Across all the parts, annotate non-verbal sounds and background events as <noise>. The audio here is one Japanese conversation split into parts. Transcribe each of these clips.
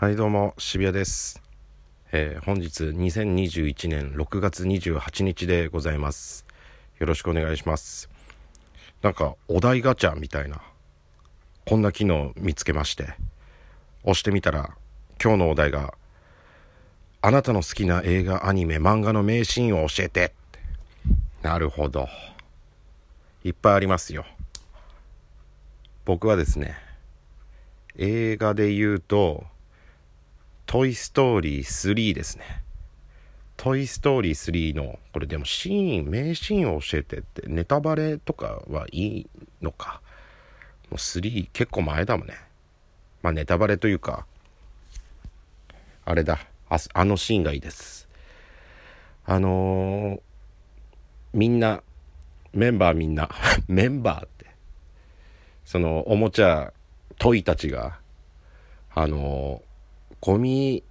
はいどうも渋谷です、えー本日2021年6月28日でございます。よろしくお願いします。なんかお題ガチャみたいなこんな機能見つけまして押してみたら今日のお題があなたの好きな映画アニメ漫画の名シーンを教えて。なるほど。いっぱいありますよ。僕はですね映画で言うと「トイ・ストーリー3」ですね「トイ・ストーリー3」のこれでもシーン名シーンを教えてってネタバレとかはいいのか。もう3結構前だもんね。まあネタバレというかあれだ。ああのシーンがいいです。あのーみんなメンバーみんな <laughs> メンバーって。そのおもちゃトイたちがあのゴミ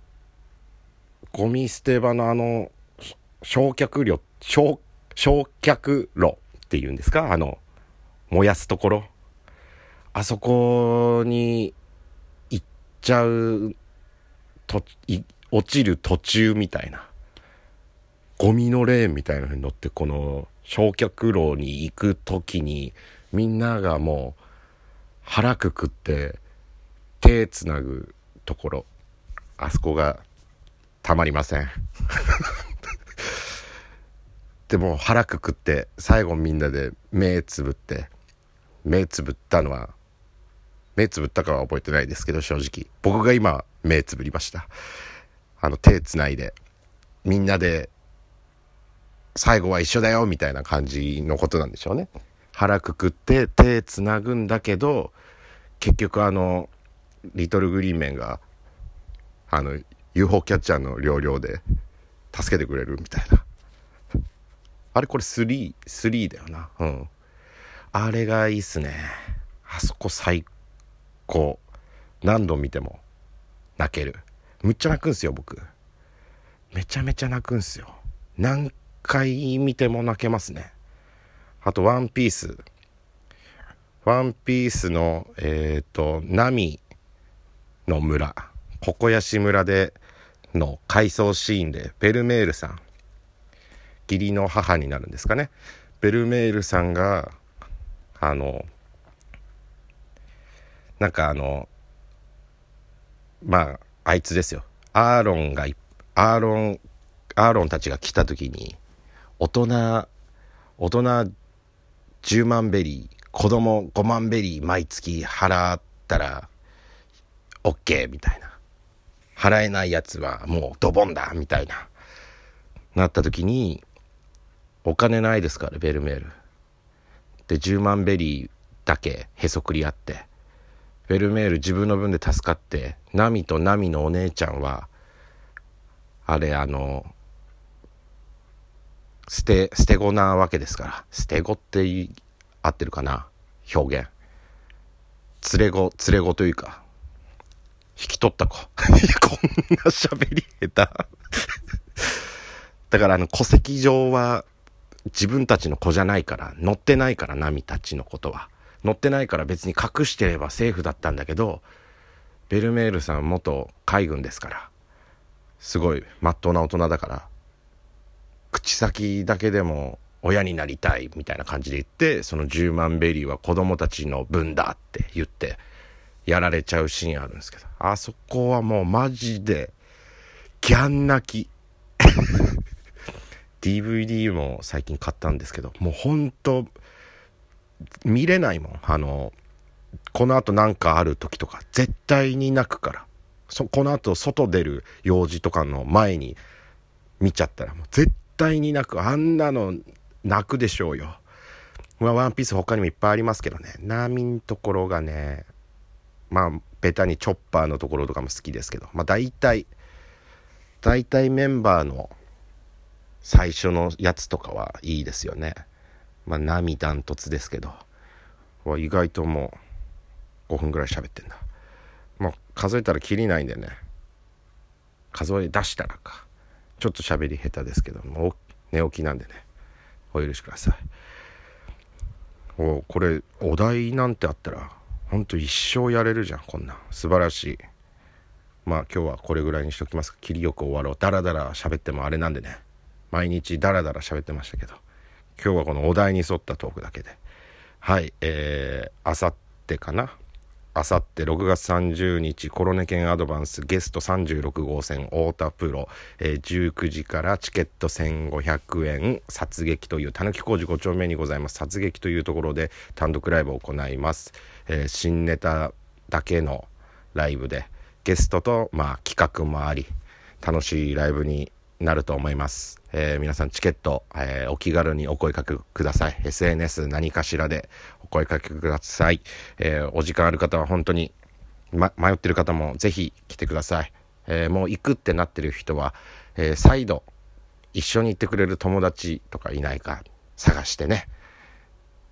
ゴミ捨て場のあの焼却炉焼焼却炉っていうんですか？あの燃やすところ。あそこに行っちゃうとい落ちる途中みたいな。ゴミのレーンみたいなのに乗ってこの焼却炉に行く時にみんながもう腹くくって手つなぐところ。あそこがたまりません。<laughs> でも腹くくって最後みんなで目つぶって目つぶったのは目つぶったかは覚えてないですけど正直。僕が今目つぶりました。あの手つないでみんなで最後は一緒だよみたいな感じのことなんでしょうね。腹くくって手つなぐんだけど結局あのリトルグリーンメンがあの UFO キャッチャーの要領で助けてくれるみたいな。あれこれ33だよな。うん。あれがいいっすね。あそこ最高。何度見ても泣ける。むっちゃ泣くんすよ僕。めちゃめちゃ泣くんすよ。何回見ても泣けますね。あと「ワンピース。ワンピースのえっ、とナミの村。ココヤシ村での回想シーンでベルメールさん義理の母になるんですかね。ベルメールさんがあのなんかあのまああいつですよ。アーロンがアーロンアーロンたちが来た時に大人大人10万ベリー子供5万ベリー毎月払ったら OK みたいな。払えないやつはもうドボンだみたいな。なった時にお金ないですからベルメール。で10万ベリーだけへそくりあってベルメール自分の分で助かってナミとナミのお姉ちゃんはあれあの捨て捨て子なわけですから捨て子って合ってるかな？表現。連れ子連れ子というか引き取った子。<laughs> こんな喋り下手。だからあの戸籍上は自分たちの子じゃないから乗ってないからナミたちのことは。乗ってないから別に隠してればセーフだったんだけどベルメールさん元海軍ですから。すごいまっとうな大人だから口先だけでも親になりたいみたいな感じで言ってその10万ベリーは子供たちの分だって言ってやられちゃうシーンあるんですけど。あそこはもうマジでギャン泣き。<laughs> DVD も最近買ったんですけどもうほんと見れないもん。あのこのあと何かある時とか絶対に泣くから。そこのあと外出る用事とかの前に見ちゃったらもう絶対に泣く。あんなの泣くでしょうよ。まあワンピース他にもいっぱいありますけどね。ナミんところがねまあベタにチョッパーのところとかも好きですけどまあ大体大体メンバーの最初のやつとかはいいですよね。まあナミダントツですけど。意外ともう5分ぐらい喋ってんだ。まあ数えたらきりないんでね。数え出したらか。ちょっと喋り下手ですけど寝起きなんでね。お許しください。おこれお題なんてあったらほんと一生やれるじゃんこんな素晴らしい。まあ今日はこれぐらいにしときます。切りよく終わろう。ダラダラ喋ってもあれなんでね。毎日ダラダラ喋ってましたけど。今日はこのお題に沿ったトークだけで。はいえー、あさってかな。あさって6月30日コロネ犬アドバンスゲスト36号線太田プロ、えー、19時からチケット1500円殺撃というたぬき工事5丁目にございます。殺撃というところで単独ライブを行います、えー、新ネタだけのライブでゲストとまあ企画もあり楽しいライブになると思います。えー、皆さんチケット、えー、お気軽にお声かけください。SNS 何かしらでお声かけください。えー、お時間ある方は本当に、ま、迷ってる方もぜひ来てください。えもう行くってなってる人は、え再度一緒に行ってくれる友達とかいないか探してね、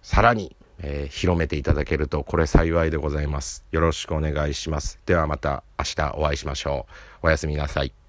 さらに、え広めていただけるとこれ幸いでございます。よろしくお願いします。ではまた明日お会いしましょう。おやすみなさい。